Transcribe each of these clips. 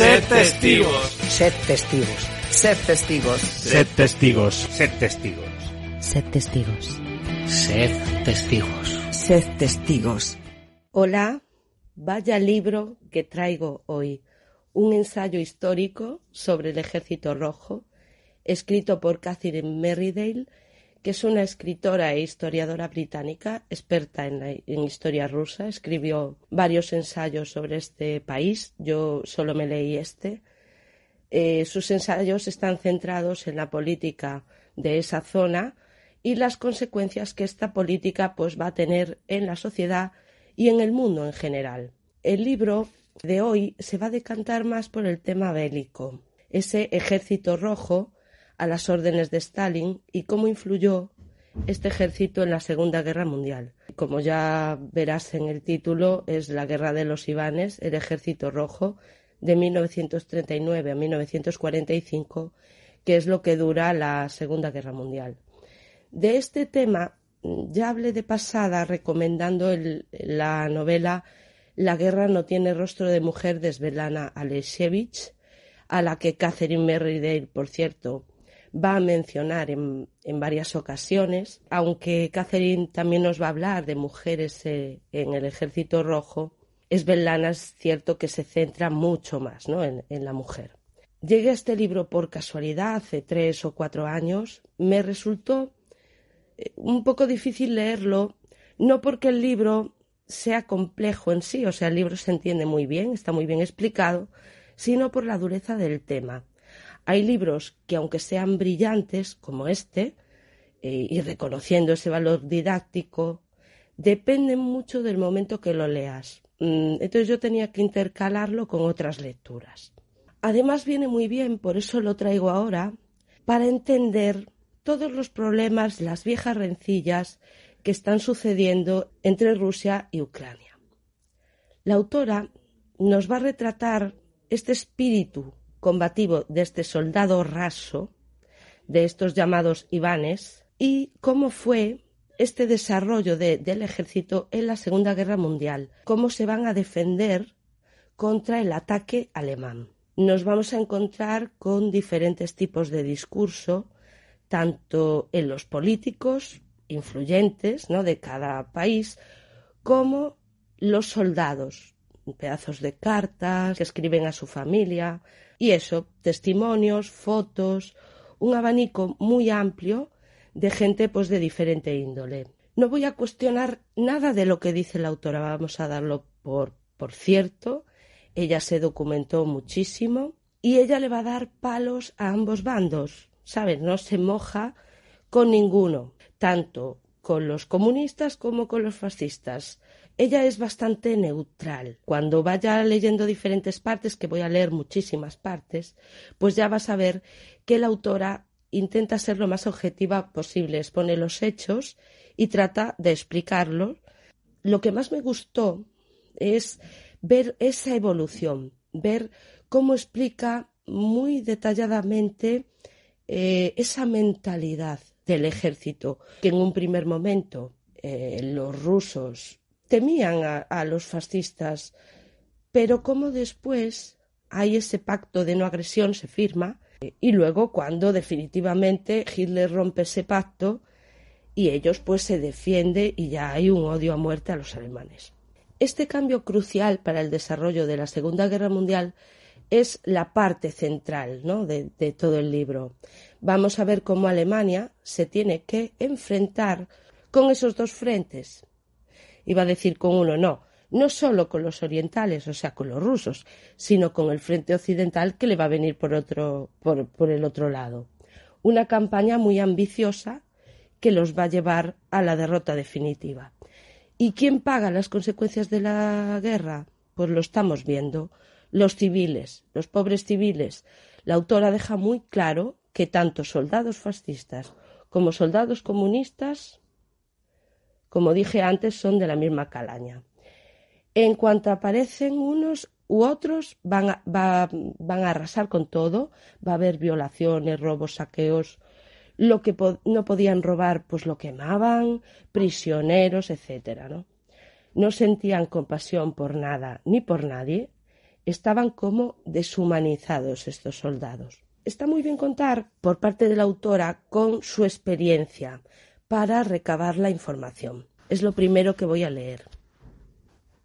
Sed testigos. Sed testigos. Sed testigos. Sed testigos. Sed testigos. Sed testigos. Sed testigos. Sed testigos. Hola, vaya libro que traigo hoy. Un ensayo histórico sobre el Ejército Rojo, escrito por Catherine Merridale, que es una escritora e historiadora británica, experta en, historia rusa. Escribió varios ensayos sobre este país. Yo solo me leí este. Eh, sus ensayos están centrados en la política de esa zona y las consecuencias que esta política pues, va a tener en la sociedad y en el mundo en general. El libro de hoy se va a decantar más por el tema bélico, ese ejército rojo a las órdenes de Stalin y cómo influyó este ejército en la Segunda Guerra Mundial. Como ya verás en el título, es la Guerra de los Ivanes, el Ejército Rojo, de 1939 a 1945, que es lo que dura la Segunda Guerra Mundial. De este tema ya hablé de pasada recomendando la novela La guerra no tiene rostro de mujer de Svetlana Alexevich, a la que Catherine Merridale, por cierto, va a mencionar en, varias ocasiones, aunque Catherine también nos va a hablar de mujeres eh, en el ejército rojo, Svetlana es cierto que se centra mucho más ¿no? en, en la mujer. Llegué a este libro por casualidad hace tres o cuatro años. Me resultó un poco difícil leerlo, no porque el libro sea complejo en sí, o sea, el libro se entiende muy bien, está muy bien explicado, sino por la dureza del tema. Hay libros que, aunque sean brillantes, como este, eh, y reconociendo ese valor didáctico, dependen mucho del momento que lo leas. Entonces yo tenía que intercalarlo con otras lecturas. Además viene muy bien, por eso lo traigo ahora, para entender todos los problemas, las viejas rencillas que están sucediendo entre Rusia y Ucrania. La autora nos va a retratar este espíritu combativo de este soldado raso, de estos llamados Ivanes, y cómo fue este desarrollo de, del ejército en la Segunda Guerra Mundial, cómo se van a defender contra el ataque alemán. Nos vamos a encontrar con diferentes tipos de discurso, tanto en los políticos influyentes ¿no? de cada país como los soldados, pedazos de cartas que escriben a su familia y eso, testimonios, fotos, un abanico muy amplio de gente pues de diferente índole. No voy a cuestionar nada de lo que dice la autora, vamos a darlo por, por cierto. Ella se documentó muchísimo y ella le va a dar palos a ambos bandos, ¿sabes? No se moja con ninguno, tanto con los comunistas como con los fascistas. Ella es bastante neutral. Cuando vaya leyendo diferentes partes, que voy a leer muchísimas partes, pues ya vas a ver que la autora intenta ser lo más objetiva posible, expone los hechos y trata de explicarlos. Lo que más me gustó es ver esa evolución, ver cómo explica muy detalladamente eh, esa mentalidad del ejército, que en un primer momento eh, los rusos temían a, los fascistas, pero como después hay ese pacto de no agresión, se firma, y luego cuando definitivamente Hitler rompe ese pacto y ellos pues se defiende y ya hay un odio a muerte a los alemanes. Este cambio crucial para el desarrollo de la Segunda Guerra Mundial es la parte central ¿no? de, todo el libro. Vamos a ver cómo Alemania se tiene que enfrentar con esos dos frentes. Iba a decir con uno, no, no solo con los orientales, o sea, con los rusos, sino con el frente occidental que le va a venir por, otro, por, por el otro lado. Una campaña muy ambiciosa que los va a llevar a la derrota definitiva. ¿Y quién paga las consecuencias de la guerra? Pues lo estamos viendo. Los civiles, los pobres civiles. La autora deja muy claro que tanto soldados fascistas como soldados comunistas, como dije antes, son de la misma calaña. En cuanto aparecen unos u otros, van a, arrasar con todo, va a haber violaciones, robos, saqueos, lo que no podían robar, pues lo quemaban, prisioneros, etcétera, ¿no? No sentían compasión por nada ni por nadie, estaban como deshumanizados estos soldados. Está muy bien contar por parte de la autora con su experiencia para recabar la información. Es lo primero que voy a leer.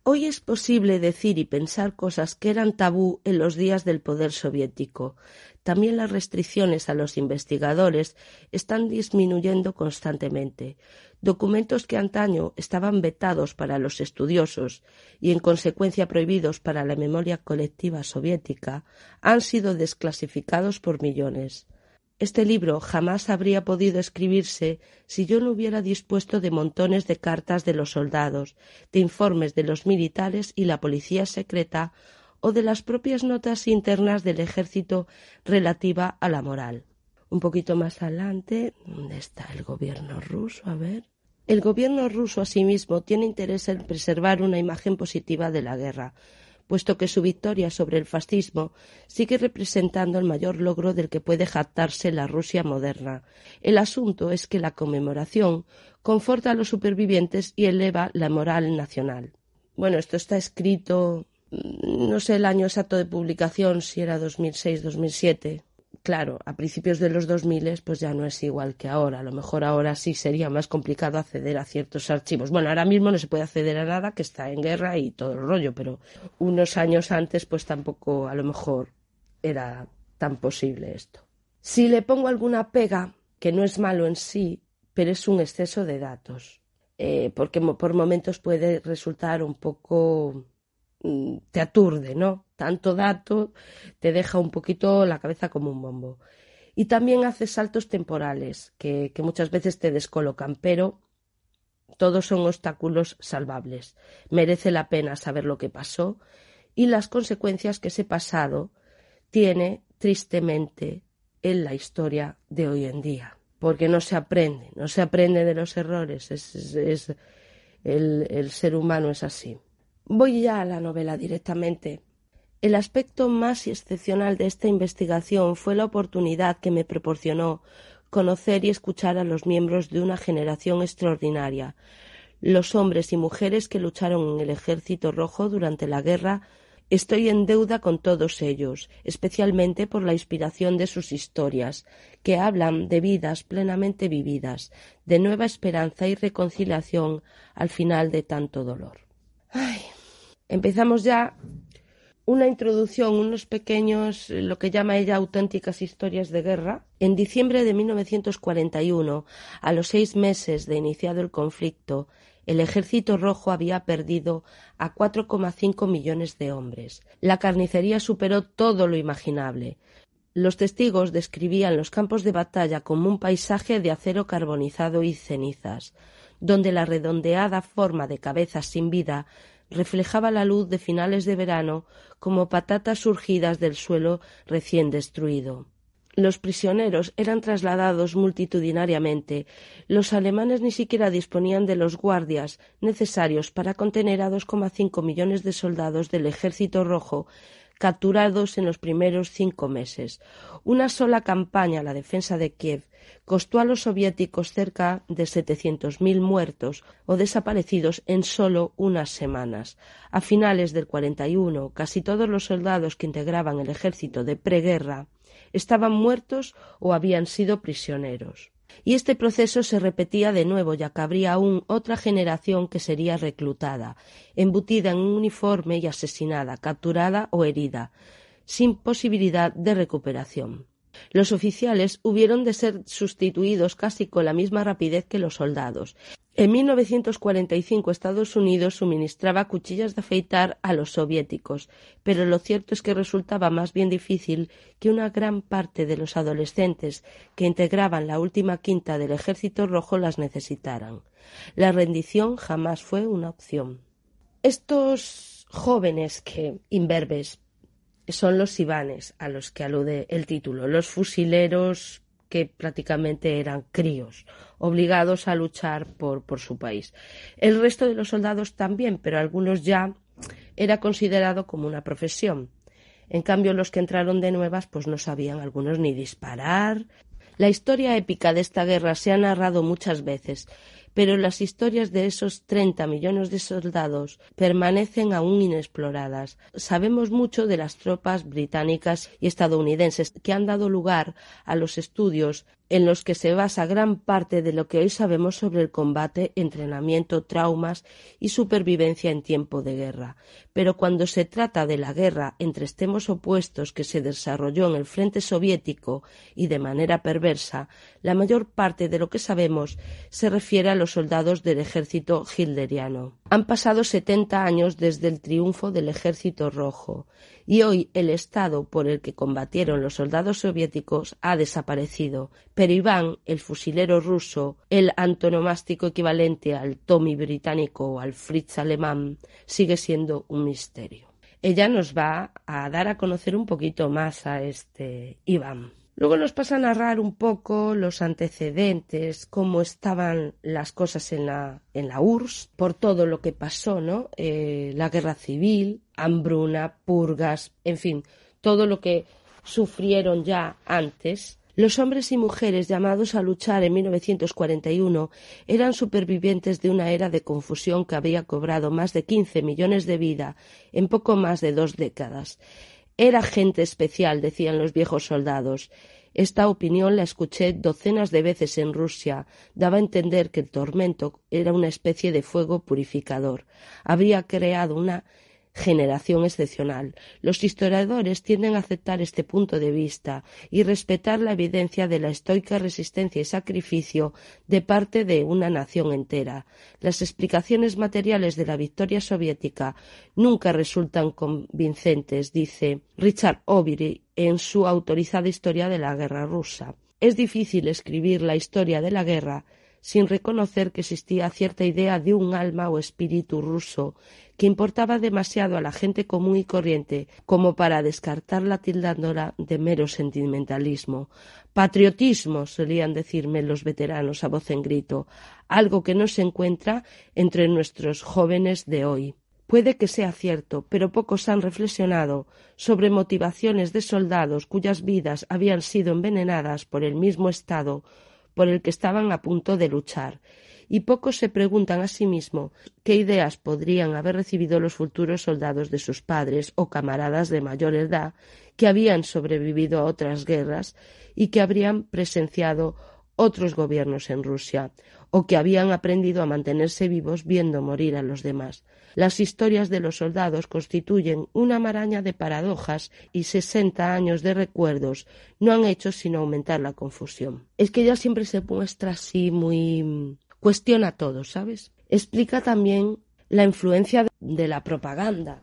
Hoy es posible decir y pensar cosas que eran tabú en los días del poder soviético. También las restricciones a los investigadores están disminuyendo constantemente. Documentos que antaño estaban vetados para los estudiosos y en consecuencia prohibidos para la memoria colectiva soviética han sido desclasificados por millones. Este libro jamás habría podido escribirse si yo no hubiera dispuesto de montones de cartas de los soldados, de informes de los militares y la policía secreta o de las propias notas internas del ejército relativa a la moral. Un poquito más adelante, ¿dónde está el gobierno ruso? A ver. El gobierno ruso asimismo tiene interés en preservar una imagen positiva de la guerra, puesto que su victoria sobre el fascismo sigue representando el mayor logro del que puede jactarse la Rusia moderna. El asunto es que la conmemoración conforta a los supervivientes y eleva la moral nacional. Bueno, esto está escrito, mm, no sé el año exacto de publicación, si era 2006-2007, claro, a principios de los 2000 pues ya no es igual que ahora. A lo mejor ahora sí sería más complicado acceder a ciertos archivos. Bueno, ahora mismo no se puede acceder a nada que está en guerra y todo el rollo, pero unos años antes pues tampoco a lo mejor era tan posible esto. Si le pongo alguna pega, que no es malo en sí, pero es un exceso de datos, eh, porque por momentos puede resultar un poco Mm, te aturde, ¿no? Tanto dato te deja un poquito la cabeza como un bombo. Y también hace saltos temporales que, que muchas veces te descolocan, pero todos son obstáculos salvables. Merece la pena saber lo que pasó y las consecuencias que ese pasado tiene tristemente en la historia de hoy en día. Porque no se aprende, no se aprende de los errores. Es, es, el, el ser humano es así. Voy ya a la novela directamente. El aspecto más excepcional de esta investigación fue la oportunidad que me proporcionó conocer y escuchar a los miembros de una generación extraordinaria, los hombres y mujeres que lucharon en el Ejército Rojo durante la guerra. Estoy en deuda con todos ellos, especialmente por la inspiración de sus historias, que hablan de vidas plenamente vividas, de nueva esperanza y reconciliación al final de tanto dolor. Ay, empezamos ya una introducción, unos pequeños, lo que llama ella auténticas historias de guerra. En diciembre de 1941, a los seis meses de iniciado el conflicto, el ejército rojo había perdido a 4,5 millones de hombres. La carnicería superó todo lo imaginable. Los testigos describían los campos de batalla como un paisaje de acero carbonizado y cenizas, donde la redondeada forma de cabezas sin vida reflejaba la luz de finales de verano como patatas surgidas del suelo recién destruido. Los prisioneros eran trasladados multitudinariamente. Los alemanes ni siquiera disponían de los guardias necesarios para contener a 2,5 millones de soldados del Ejército Rojo capturados en los primeros cinco meses. Una sola campaña, la defensa de Kiev, costó a los soviéticos cerca de setecientos mil muertos o desaparecidos en solo unas semanas. A finales del 41, casi todos los soldados que integraban el ejército de preguerra estaban muertos o habían sido prisioneros. Y este proceso se repetía de nuevo, ya que habría aún otra generación que sería reclutada, embutida en un uniforme y asesinada, capturada o herida, sin posibilidad de recuperación. Los oficiales hubieron de ser sustituidos casi con la misma rapidez que los soldados, En 1945 Estados Unidos suministraba cuchillas de afeitar a los soviéticos, pero lo cierto es que resultaba más bien difícil que una gran parte de los adolescentes que integraban la última quinta del Ejército Rojo las necesitaran. La rendición jamás fue una opción. Estos jóvenes que imberbes son los Ivanes a los que alude el título, los fusileros que prácticamente eran críos, obligados a luchar por, por su país. El resto de los soldados también, pero algunos ya era considerado como una profesión. En cambio, los que entraron de nuevas, pues no sabían algunos ni disparar. La historia épica de esta guerra se ha narrado muchas veces, pero las historias de esos 30 millones de soldados permanecen aún inexploradas. Sabemos mucho de las tropas británicas y estadounidenses que han dado lugar a los estudios en los que se basa gran parte de lo que hoy sabemos sobre el combate, entrenamiento, traumas y supervivencia en tiempo de guerra. Pero cuando se trata de la guerra entre extremos opuestos que se desarrolló en el frente soviético y de manera perversa, la mayor parte de lo que sabemos se refiere a los soldados del ejército hilderiano. Han pasado setenta años desde el triunfo del ejército rojo y hoy el estado por el que combatieron los soldados soviéticos ha desaparecido, pero Iván, el fusilero ruso, el antonomástico equivalente al Tommy británico o al Fritz alemán, sigue siendo un misterio. Ella nos va a dar a conocer un poquito más a este Iván. Luego nos pasa a narrar un poco los antecedentes, cómo estaban las cosas en la, en la URSS, por todo lo que pasó, ¿no? Eh, la guerra civil, hambruna, purgas, en fin, todo lo que sufrieron ya antes. Los hombres y mujeres llamados a luchar en 1941 eran supervivientes de una era de confusión que había cobrado más de 15 millones de vida en poco más de dos décadas. Era gente especial, decían los viejos soldados. Esta opinión la escuché docenas de veces en Rusia. Daba a entender que el tormento era una especie de fuego purificador. Habría creado una generación excepcional. Los historiadores tienden a aceptar este punto de vista y respetar la evidencia de la estoica resistencia y sacrificio de parte de una nación entera. Las explicaciones materiales de la victoria soviética nunca resultan convincentes, dice Richard Overy en su autorizada historia de la guerra rusa. Es difícil escribir la historia de la guerra sin reconocer que existía cierta idea de un alma o espíritu ruso que importaba demasiado a la gente común y corriente como para descartarla tildándola de mero sentimentalismo. Patriotismo, solían decirme los veteranos a voz en grito, algo que no se encuentra entre nuestros jóvenes de hoy. Puede que sea cierto, pero pocos han reflexionado sobre motivaciones de soldados cuyas vidas habían sido envenenadas por el mismo Estado por el que estaban a punto de luchar, y pocos se preguntan a sí mismos qué ideas podrían haber recibido los futuros soldados de sus padres o camaradas de mayor edad que habían sobrevivido a otras guerras y que habrían presenciado otros gobiernos en Rusia, o que habían aprendido a mantenerse vivos viendo morir a los demás. Las historias de los soldados constituyen una maraña de paradojas y sesenta años de recuerdos no han hecho sino aumentar la confusión. Es que ella siempre se muestra así muy cuestiona todo, ¿sabes? Explica también la influencia de la propaganda.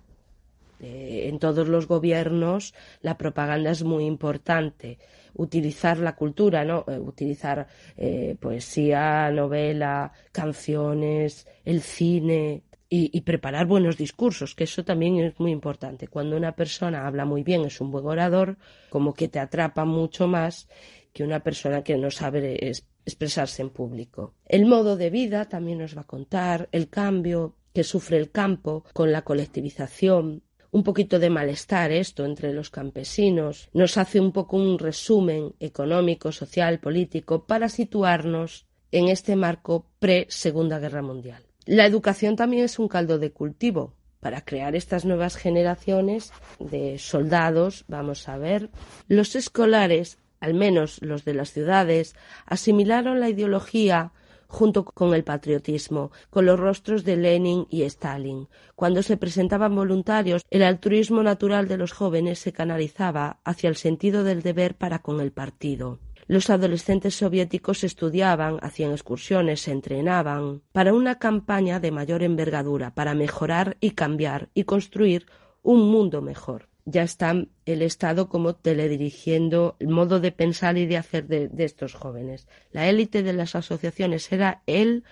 Eh, en todos los gobiernos la propaganda es muy importante utilizar la cultura, ¿no? Eh, utilizar eh, poesía, novela, canciones, el cine y, preparar buenos discursos, que eso también es muy importante. Cuando una persona habla muy bien, es un buen orador, como que te atrapa mucho más que una persona que no sabe expresarse en público. El modo de vida también nos va a contar, el cambio que sufre el campo con la colectivización, un poquito de malestar esto entre los campesinos, nos hace un poco un resumen económico, social, político, para situarnos en este marco pre-Segunda Guerra Mundial. La educación también es un caldo de cultivo para crear estas nuevas generaciones de soldados. Vamos a ver, los escolares, al menos los de las ciudades, asimilaron la ideología junto con el patriotismo, con los rostros de Lenin y Stalin. Cuando se presentaban voluntarios, el altruismo natural de los jóvenes se canalizaba hacia el sentido del deber para con el partido. Los adolescentes soviéticos estudiaban, hacían excursiones, se entrenaban para una campaña de mayor envergadura, para mejorar y cambiar y construir un mundo mejor. Ya está el Estado como teledirigiendo el modo de pensar y de hacer de, estos jóvenes. La élite de las asociaciones era el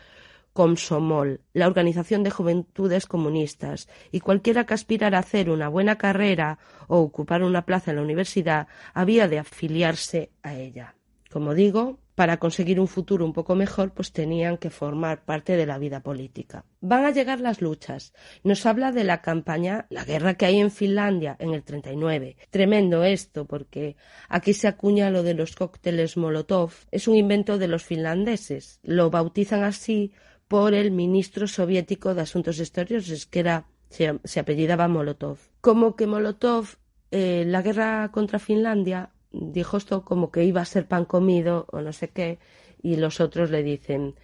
Comsomol, la Organización de Juventudes Comunistas, y cualquiera que aspirara a hacer una buena carrera o ocupar una plaza en la universidad había de afiliarse a ella. Como digo, para conseguir un futuro un poco mejor, pues tenían que formar parte de la vida política. Van a llegar las luchas. Nos habla de la campaña, la guerra que hay en Finlandia en el 39. Tremendo esto, porque aquí se acuña lo de los cócteles Molotov. Es un invento de los finlandeses. Lo bautizan así por el ministro soviético de Asuntos Exteriores, que era, se, apellidaba Molotov. Como que Molotov, eh, la guerra contra Finlandia, dijo esto como que iba a ser pan comido o no sé qué, y los otros le dicen,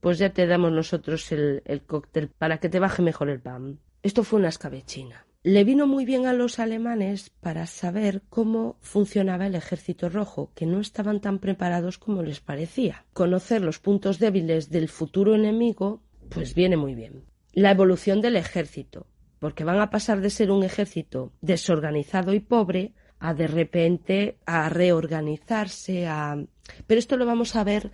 pues ya te damos nosotros el, el cóctel para que te baje mejor el pan. Esto fue una escabechina le vino muy bien a los alemanes para saber cómo funcionaba el ejército rojo, que no estaban tan preparados como les parecía. Conocer los puntos débiles del futuro enemigo, pues viene muy bien. La evolución del ejército, porque van a pasar de ser un ejército desorganizado y pobre a de repente a reorganizarse, a... Pero esto lo vamos a ver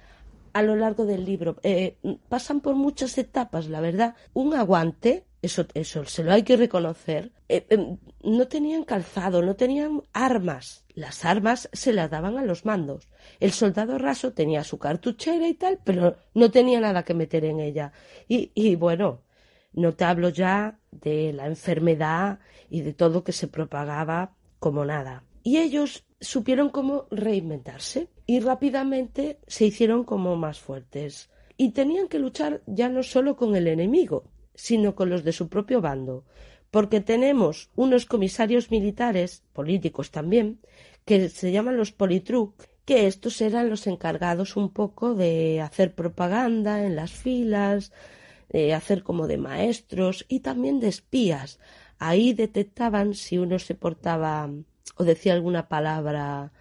a lo largo del libro. Eh, pasan por muchas etapas, la verdad. Un aguante eso, eso se lo hay que reconocer, eh, eh, no tenían calzado, no tenían armas. Las armas se las daban a los mandos. El soldado raso tenía su cartuchera y tal, pero no tenía nada que meter en ella. Y, y bueno, no te hablo ya de la enfermedad y de todo que se propagaba como nada. Y ellos supieron cómo reinventarse y rápidamente se hicieron como más fuertes. Y tenían que luchar ya no solo con el enemigo, sino con los de su propio bando, porque tenemos unos comisarios militares, políticos también, que se llaman los politruc, que estos eran los encargados un poco de hacer propaganda en las filas, de hacer como de maestros y también de espías. Ahí detectaban si uno se portaba o decía alguna palabra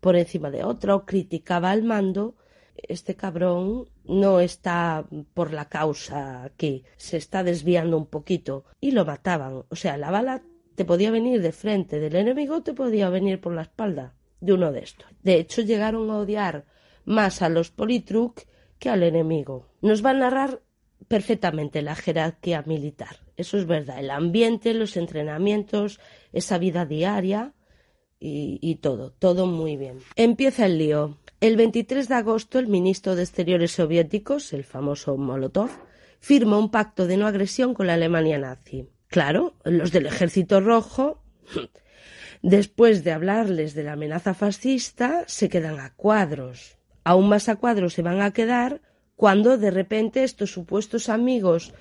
por encima de otra o criticaba al mando este cabrón no está por la causa aquí, se está desviando un poquito y lo mataban. O sea, la bala te podía venir de frente del enemigo, te podía venir por la espalda de uno de estos. De hecho, llegaron a odiar más a los politruc que al enemigo. Nos va a narrar perfectamente la jerarquía militar. Eso es verdad. El ambiente, los entrenamientos, esa vida diaria y, todo, todo muy bien. Empieza el lío. El 23 de agosto, el ministro de Exteriores soviéticos, el famoso Molotov, firma un pacto de no agresión con la Alemania nazi. Claro, los del Ejército Rojo, después de hablarles de la amenaza fascista, se quedan a cuadros. Aún más a cuadros se van a quedar cuando de repente estos supuestos amigos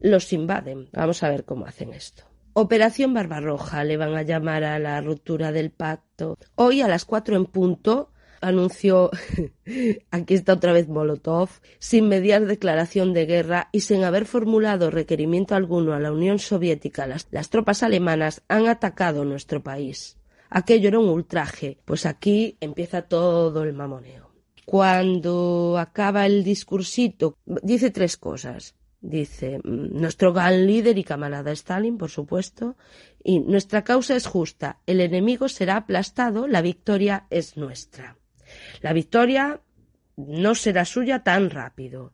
los invaden. Vamos a ver cómo hacen esto. Operación Barbarroja le van a llamar a la ruptura del pacto. Hoy a las cuatro en punto anunció, aquí está otra vez Molotov, sin mediar declaración de guerra y sin haber formulado requerimiento alguno a la Unión Soviética, las, las tropas alemanas han atacado nuestro país. Aquello era un ultraje, pues aquí empieza todo el mamoneo. Cuando acaba el discursito, dice tres cosas. Dice, nuestro gran líder y camarada Stalin, por supuesto, y nuestra causa es justa, el enemigo será aplastado, la victoria es nuestra. La victoria no será suya tan rápido,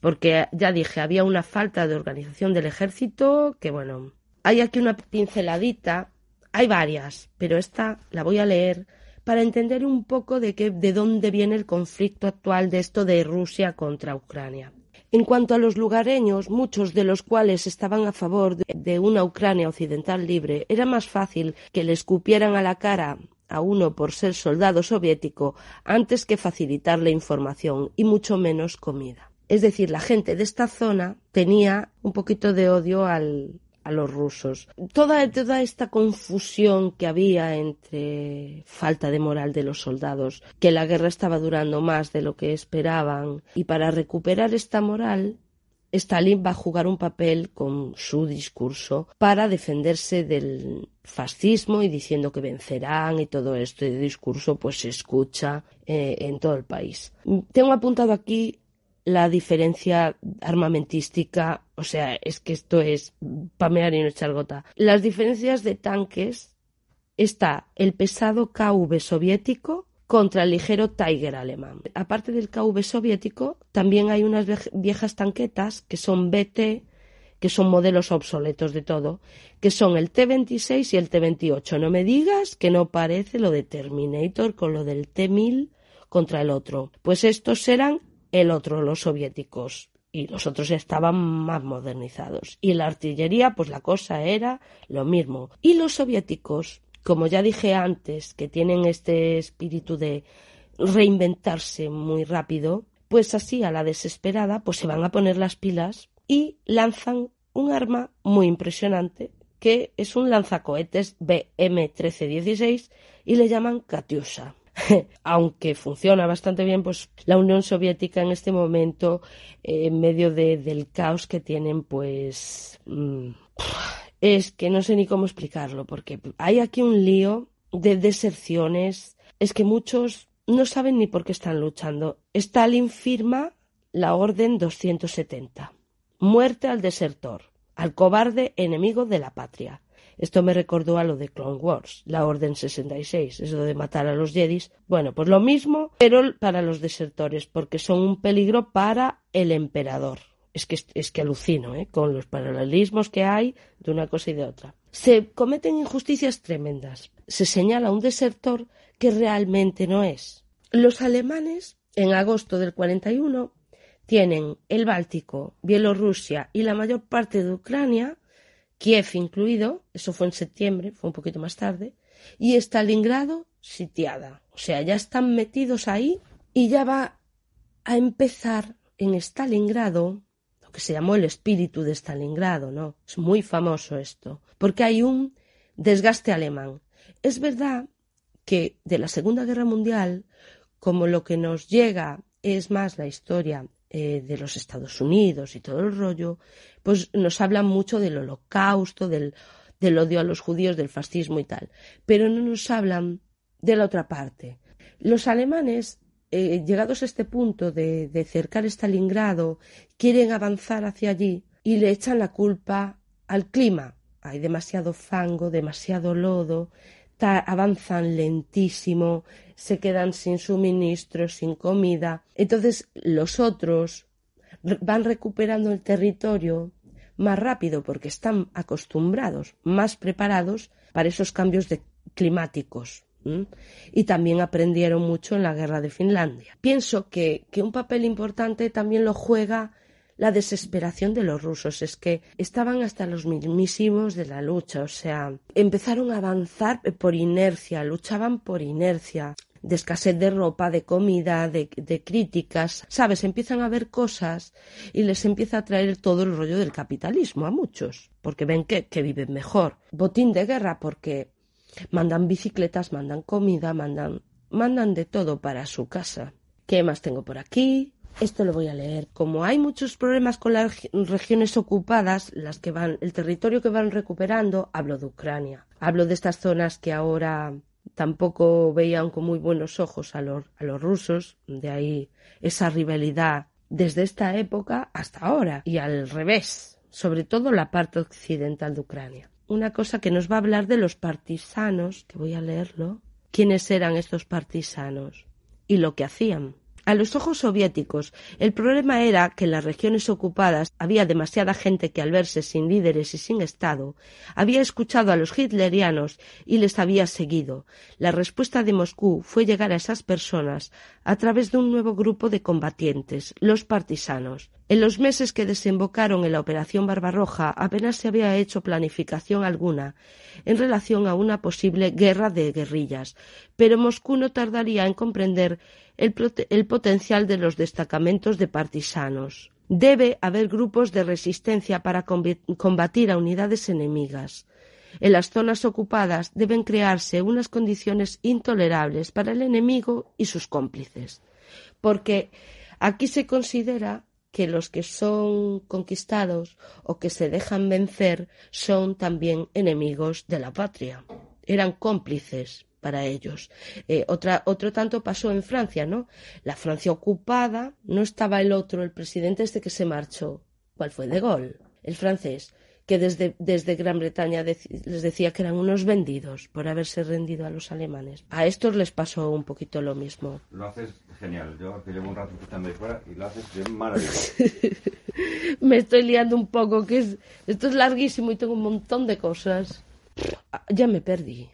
porque ya dije, había una falta de organización del ejército que, bueno, hay aquí una pinceladita, hay varias, pero esta la voy a leer para entender un poco de, qué, de dónde viene el conflicto actual de esto de Rusia contra Ucrania. En cuanto a los lugareños, muchos de los cuales estaban a favor de, una Ucrania occidental libre, era más fácil que le escupieran a la cara a uno por ser soldado soviético antes que facilitarle información y mucho menos comida. Es decir, la gente de esta zona tenía un poquito de odio al, a los rusos. Toda, toda esta confusión que había entre falta de moral de los soldados, que la guerra estaba durando más de lo que esperaban, y para recuperar esta moral Stalin va a jugar un papel con su discurso para defenderse del fascismo y diciendo que vencerán y todo este discurso pues se escucha eh, en todo el país. Tengo apuntado aquí la diferencia armamentística, o sea, es que esto es pamear y no echar gota. Las diferencias de tanques está el pesado KV soviético contra el ligero Tiger alemán. Aparte del KV soviético, también hay unas viejas tanquetas que son BT, que son modelos obsoletos de todo, que son el T-26 y el T-28. No me digas que no parece lo de Terminator con lo del T-1000 contra el otro. Pues estos serán el otro, los soviéticos. Y los otros estaban más modernizados. Y la artillería, pues la cosa era lo mismo. Y los soviéticos como ya dije antes, que tienen este espíritu de reinventarse muy rápido, pues así a la desesperada, pues se van a poner las pilas y lanzan un arma muy impresionante que es un lanzacohetes BM-1316 y le llaman Katyusha. Aunque funciona bastante bien, pues la Unión Soviética en este momento, eh, en medio del caos que tienen, pues mm, es que no sé ni cómo explicarlo, porque hay aquí un lío de deserciones, es que muchos no saben ni por qué están luchando. Stalin firma la Orden 270. Muerte al desertor, al cobarde enemigo de la patria. Esto me recordó a lo de Clone Wars, la Orden 66, eso de matar a los Jedis. Bueno, pues lo mismo, pero para los desertores, porque son un peligro para el emperador es que, es que alucino ¿eh? con los paralelismos que hay de una cosa y de otra. Se cometen injusticias tremendas. Se señala un desertor que realmente no es. Los alemanes, en agosto del 41, tienen el Báltico, Bielorrusia y la mayor parte de Ucrania, Kiev incluido, eso fue en septiembre, fue un poquito más tarde, y Stalingrado sitiada. O sea, ya están metidos ahí y ya va a empezar en Stalingrado que se llamó el espíritu de Stalingrado, ¿no? Es muy famoso esto, porque hay un desgaste alemán. Es verdad que de la Segunda Guerra Mundial, como lo que nos llega es más la historia eh, de los Estados Unidos y todo el rollo, pues nos hablan mucho del holocausto, del, odio a los judíos, del fascismo y tal, pero no nos hablan de la otra parte. Los alemanes eh, llegados a este punto de, de cercar Stalingrado, quieren avanzar hacia allí y le echan la culpa al clima. Hay demasiado fango, demasiado lodo, avanzan lentísimo, se quedan sin suministros, sin comida. Entonces los otros van recuperando el territorio más rápido porque están acostumbrados, más preparados para esos cambios climáticos. Y también aprendieron mucho en la guerra de Finlandia. Pienso que, que un papel importante también lo juega la desesperación de los rusos. Es que estaban hasta los mismísimos de la lucha. O sea, empezaron a avanzar por inercia, luchaban por inercia de escasez de ropa, de comida, de, de, críticas, ¿sabes? Empiezan a ver cosas y les empieza a traer todo el rollo del capitalismo a muchos, porque ven que, que viven mejor. Botín de guerra, porque Mandan bicicletas, mandan comida, mandan, mandan de todo para su casa. ¿Qué más tengo por aquí? Esto lo voy a leer. Como hay muchos problemas con las regiones ocupadas, las que van, el territorio que van recuperando, hablo de Ucrania. Hablo de estas zonas que ahora tampoco veían con muy buenos ojos a los, a los rusos, de ahí esa rivalidad desde esta época hasta ahora y al revés, sobre todo la parte occidental de Ucrania una cosa que nos va a hablar de los partisanos, que voy a leerlo. ¿Quiénes eran estos partisanos? Y lo que hacían. A los ojos soviéticos, el problema era que en las regiones ocupadas había demasiada gente que al verse sin líderes y sin Estado, había escuchado a los hitlerianos y les había seguido. La respuesta de Moscú fue llegar a esas personas a través de un nuevo grupo de combatientes, los partisanos. En los meses que desembocaron en la Operación Barbarroja apenas se había hecho planificación alguna en relación a una posible guerra de guerrillas, pero Moscú no tardaría en comprender el, potencial de los destacamentos de partisanos. Debe haber grupos de resistencia para combatir a unidades enemigas. En las zonas ocupadas deben crearse unas condiciones intolerables para el enemigo y sus cómplices, porque aquí se considera que los que son conquistados o que se dejan vencer son también enemigos de la patria. Eran cómplices para ellos. Eh, otra, otro tanto pasó en Francia, ¿no? La Francia ocupada, no estaba el otro, el presidente este que se marchó. ¿Cuál fue? De Gaulle, el francés que desde, desde Gran Bretaña les decía que eran unos vendidos por haberse rendido a los alemanes. A estos les pasó un poquito lo mismo. Lo haces genial. Yo que llevo un rato escuchando ahí fuera y lo haces de maravilloso. Me estoy liando un poco, que es, esto es larguísimo y tengo un montón de cosas. Ya me perdí.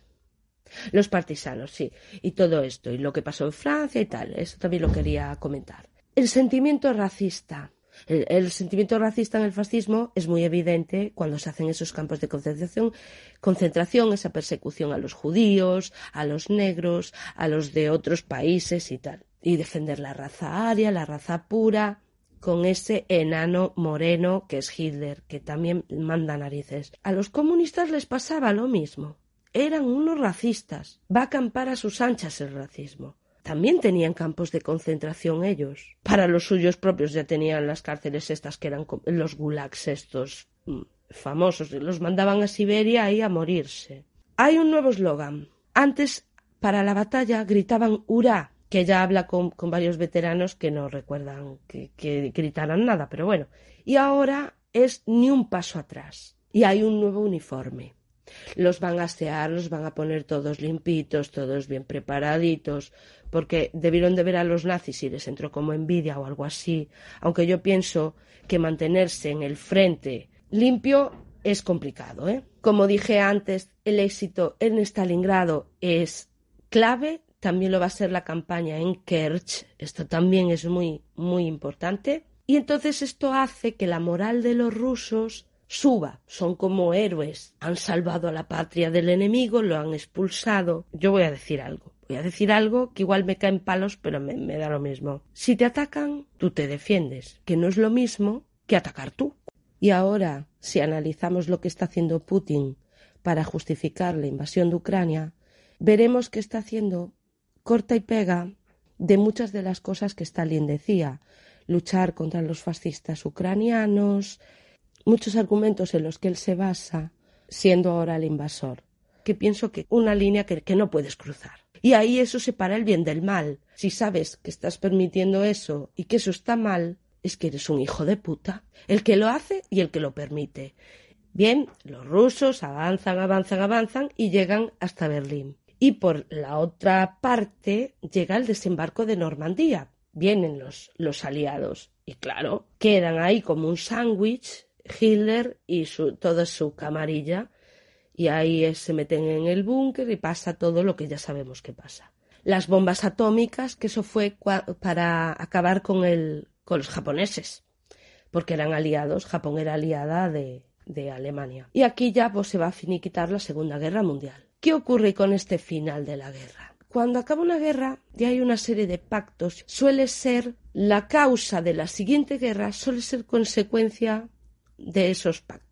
Los partisanos, sí. Y todo esto, y lo que pasó en Francia y tal. Eso también lo quería comentar. El sentimiento racista el, sentimiento racista en el fascismo es muy evidente cuando se hacen esos campos de concentración, concentración, esa persecución a los judíos, a los negros, a los de otros países y tal. Y defender la raza aria, la raza pura, con ese enano moreno que es Hitler, que también manda narices. A los comunistas les pasaba lo mismo. Eran unos racistas. Va a acampar a sus anchas el racismo también tenían campos de concentración ellos. Para los suyos propios ya tenían las cárceles estas que eran los gulags estos mm, famosos. Los mandaban a Siberia ahí a morirse. Hay un nuevo eslogan. Antes, para la batalla, gritaban hurá, que ya habla con, varios veteranos que no recuerdan que, que gritaran nada, pero bueno. Y ahora es ni un paso atrás. Y hay un nuevo uniforme. Los van a asear, los van a poner todos limpitos, todos bien preparaditos, porque debieron de ver a los nazis y les entró como envidia o algo así, aunque yo pienso que mantenerse en el frente limpio es complicado. ¿eh? Como dije antes, el éxito en Stalingrado es clave, también lo va a ser la campaña en Kerch, esto también es muy, muy importante. Y entonces esto hace que la moral de los rusos suba, son como héroes, han salvado a la patria del enemigo, lo han expulsado. Yo voy a decir algo. Voy a decir algo que igual me caen palos, pero me, da lo mismo. Si te atacan, tú te defiendes, que no es lo mismo que atacar tú. Y ahora, si analizamos lo que está haciendo Putin para justificar la invasión de Ucrania, veremos que está haciendo corta y pega de muchas de las cosas que Stalin decía, luchar contra los fascistas ucranianos, muchos argumentos en los que él se basa, siendo ahora el invasor, que pienso que una línea que no puedes cruzar. Y ahí eso separa el bien del mal. Si sabes que estás permitiendo eso y que eso está mal, es que eres un hijo de puta. El que lo hace y el que lo permite. Bien, los rusos avanzan, avanzan, avanzan y llegan hasta Berlín. Y por la otra parte llega el desembarco de Normandía. Vienen los, los aliados. Y claro, quedan ahí como un sándwich Hitler y toda su camarilla y ahí se meten en el búnker y pasa todo lo que ya sabemos que pasa. Las bombas atómicas, que eso fue para acabar con, el, con los japoneses, porque eran aliados, Japón era aliada de, de Alemania. Y aquí ya pues, se va a finiquitar la Segunda Guerra Mundial. ¿Qué ocurre con este final de la guerra? Cuando acaba una guerra ya hay una serie de pactos. Suele ser la causa de la siguiente guerra, suele ser consecuencia de esos pactos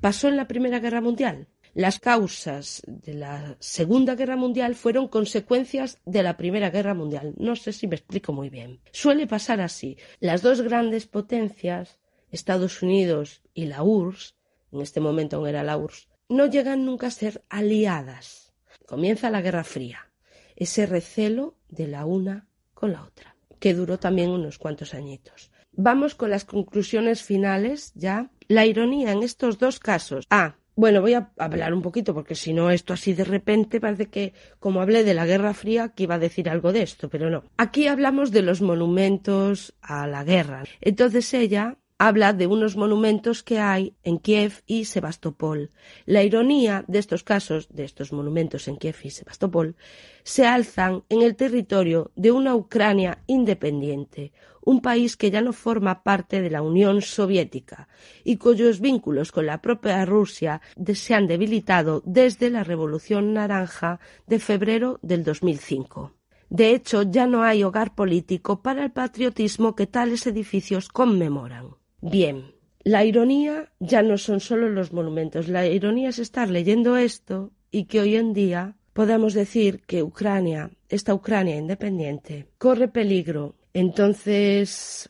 pasó en la Primera Guerra Mundial. Las causas de la Segunda Guerra Mundial fueron consecuencias de la Primera Guerra Mundial. No sé si me explico muy bien. Suele pasar así. Las dos grandes potencias, Estados Unidos y la URSS, en este momento aún era la URSS, no llegan nunca a ser aliadas. Comienza la Guerra Fría, ese recelo de la una con la otra, que duró también unos cuantos añitos. Vamos con las conclusiones finales ya. La ironía en estos dos casos. Ah, bueno, voy a hablar un poquito porque si no esto así de repente parece que como hablé de la Guerra Fría que iba a decir algo de esto, pero no. Aquí hablamos de los monumentos a la guerra. Entonces ella habla de unos monumentos que hay en Kiev y Sebastopol. La ironía de estos casos, de estos monumentos en Kiev y Sebastopol, se alzan en el territorio de una Ucrania independiente, un país que ya no forma parte de la Unión Soviética y cuyos vínculos con la propia Rusia se han debilitado desde la Revolución Naranja de febrero del 2005. De hecho, ya no hay hogar político para el patriotismo que tales edificios conmemoran. Bien, la ironía ya no son solo los monumentos, la ironía es estar leyendo esto y que hoy en día podamos decir que Ucrania, esta Ucrania independiente, corre peligro. Entonces,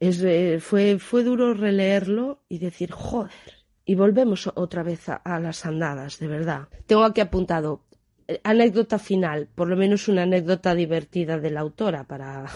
Es, eh, fue, fue duro releerlo y decir, joder. Y volvemos otra vez a, a las andadas, de verdad. Tengo aquí apuntado eh, anécdota final, por lo menos una anécdota divertida de la autora para,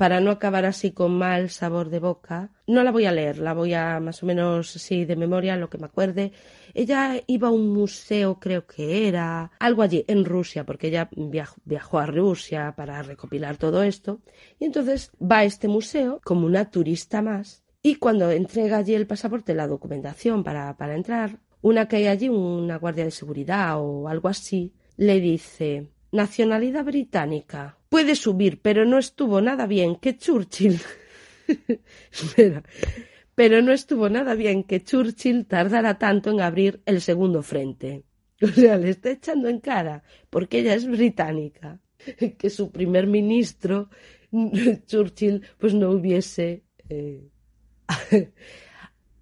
para no acabar así con mal sabor de boca. No la voy a leer, la voy a más o menos sí de memoria lo que me acuerde. Ella iba a un museo, creo que era, algo allí en Rusia, porque ella viajó, viajó a Rusia para recopilar todo esto. Y entonces va a este museo como una turista más. Y cuando entrega allí el pasaporte, la documentación para, para entrar, una que hay allí, una guardia de seguridad o algo así, le dice nacionalidad británica. Puede subir, pero no estuvo nada bien que Churchill. Espera. Pero no estuvo nada bien que Churchill tardara tanto en abrir el segundo frente. O sea, le está echando en cara, porque ella es británica, que su primer ministro, Churchill, pues no hubiese eh,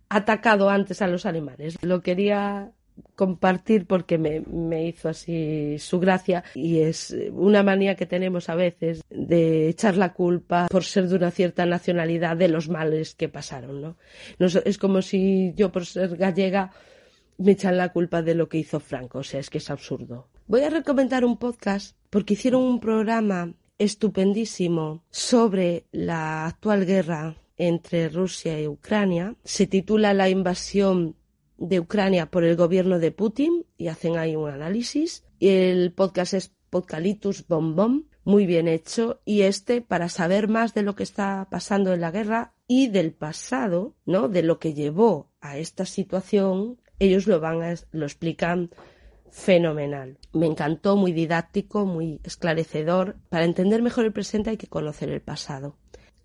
atacado antes a los alemanes. Lo quería compartir porque me, me, hizo así su gracia y es una manía que tenemos a veces de echar la culpa por ser de una cierta nacionalidad de los males que pasaron, ¿no? Es como si yo por ser gallega me echan la culpa de lo que hizo Franco, o sea, es que es absurdo. Voy a recomendar un podcast porque hicieron un programa estupendísimo sobre la actual guerra entre Rusia y Ucrania. Se titula La invasión de Ucrania por el gobierno de Putin y hacen ahí un análisis. El podcast es Podcalitus Bom Bom, muy bien hecho. Y este, para saber más de lo que está pasando en la guerra y del pasado, ¿no? De lo que llevó a esta situación, ellos lo van a, lo explican fenomenal. Me encantó, muy didáctico, muy esclarecedor. Para entender mejor el presente hay que conocer el pasado.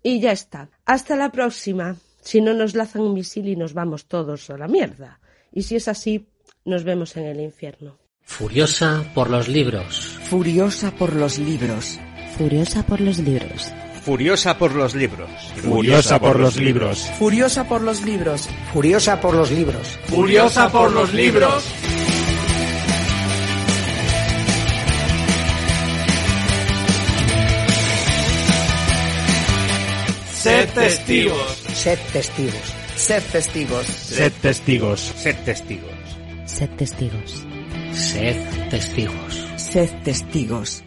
Y ya está. Hasta la próxima. Si no nos lanzan un misil y nos vamos todos a la mierda. Y si es así, nos vemos en el infierno. Furiosa por los libros. Furiosa por los libros. Furiosa por los libros. Furiosa por los libros. Furiosa por los libros. Furiosa por los libros. Furiosa por los libros. Furiosa por los libros. Sed testigos. Sed testigos. Sed testigos. Sed testigos. Sed testigos. Sed testigos. Sed testigos. Sed testigos.